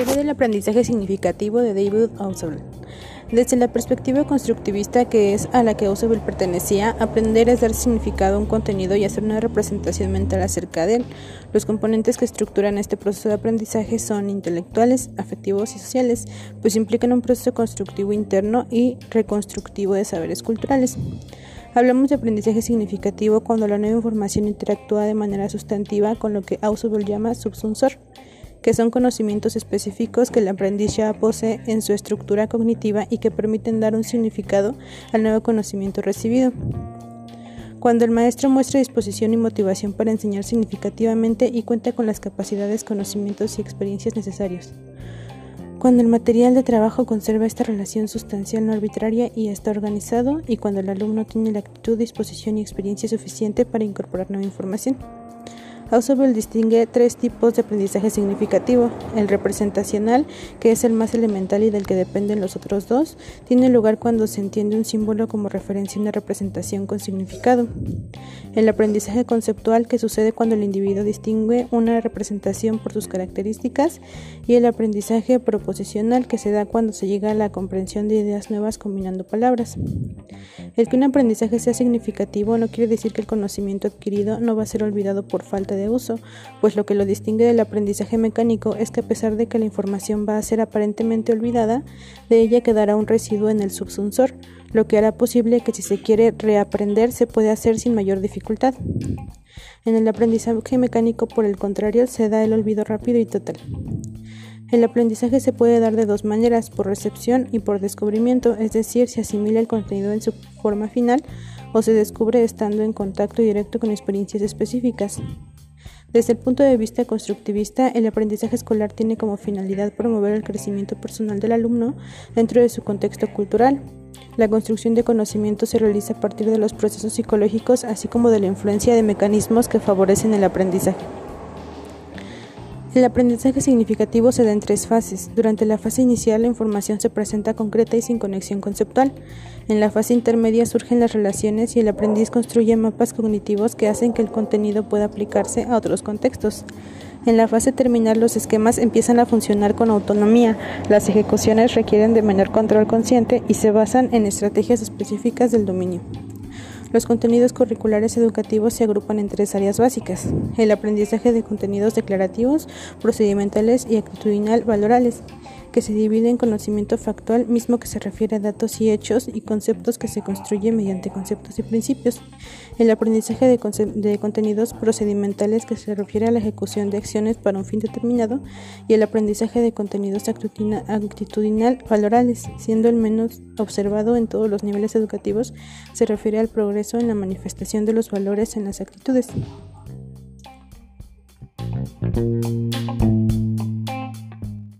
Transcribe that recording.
Teoría del aprendizaje significativo de David Ausubel. Desde la perspectiva constructivista que es a la que Ausubel pertenecía, aprender es dar significado a un contenido y hacer una representación mental acerca de él. Los componentes que estructuran este proceso de aprendizaje son intelectuales, afectivos y sociales, pues implican un proceso constructivo interno y reconstructivo de saberes culturales. Hablamos de aprendizaje significativo cuando la nueva información interactúa de manera sustantiva con lo que Ausubel llama subsunsor que son conocimientos específicos que el aprendiz ya posee en su estructura cognitiva y que permiten dar un significado al nuevo conocimiento recibido. Cuando el maestro muestra disposición y motivación para enseñar significativamente y cuenta con las capacidades, conocimientos y experiencias necesarios. Cuando el material de trabajo conserva esta relación sustancial no arbitraria y está organizado, y cuando el alumno tiene la actitud, disposición y experiencia suficiente para incorporar nueva información. Ausubel distingue tres tipos de aprendizaje significativo. El representacional, que es el más elemental y del que dependen los otros dos, tiene lugar cuando se entiende un símbolo como referencia a una representación con significado. El aprendizaje conceptual, que sucede cuando el individuo distingue una representación por sus características, y el aprendizaje proposicional, que se da cuando se llega a la comprensión de ideas nuevas combinando palabras. El que un aprendizaje sea significativo no quiere decir que el conocimiento adquirido no va a ser olvidado por falta de de uso, pues lo que lo distingue del aprendizaje mecánico es que a pesar de que la información va a ser aparentemente olvidada, de ella quedará un residuo en el subsunsor, lo que hará posible que si se quiere reaprender se puede hacer sin mayor dificultad. En el aprendizaje mecánico, por el contrario, se da el olvido rápido y total. El aprendizaje se puede dar de dos maneras, por recepción y por descubrimiento, es decir, se asimila el contenido en su forma final o se descubre estando en contacto directo con experiencias específicas. Desde el punto de vista constructivista, el aprendizaje escolar tiene como finalidad promover el crecimiento personal del alumno dentro de su contexto cultural. La construcción de conocimiento se realiza a partir de los procesos psicológicos, así como de la influencia de mecanismos que favorecen el aprendizaje. El aprendizaje significativo se da en tres fases. Durante la fase inicial la información se presenta concreta y sin conexión conceptual. En la fase intermedia surgen las relaciones y el aprendiz construye mapas cognitivos que hacen que el contenido pueda aplicarse a otros contextos. En la fase terminal los esquemas empiezan a funcionar con autonomía. Las ejecuciones requieren de menor control consciente y se basan en estrategias específicas del dominio. Los contenidos curriculares educativos se agrupan en tres áreas básicas: el aprendizaje de contenidos declarativos, procedimentales y actitudinal valorales que se divide en conocimiento factual, mismo que se refiere a datos y hechos, y conceptos que se construye mediante conceptos y principios. El aprendizaje de, de, contenidos procedimentales, que se refiere a la ejecución de acciones para un fin determinado, y el aprendizaje de contenidos actitudinal valorales, siendo el menos observado en todos los niveles educativos, se refiere al progreso en la manifestación de los valores en las actitudes.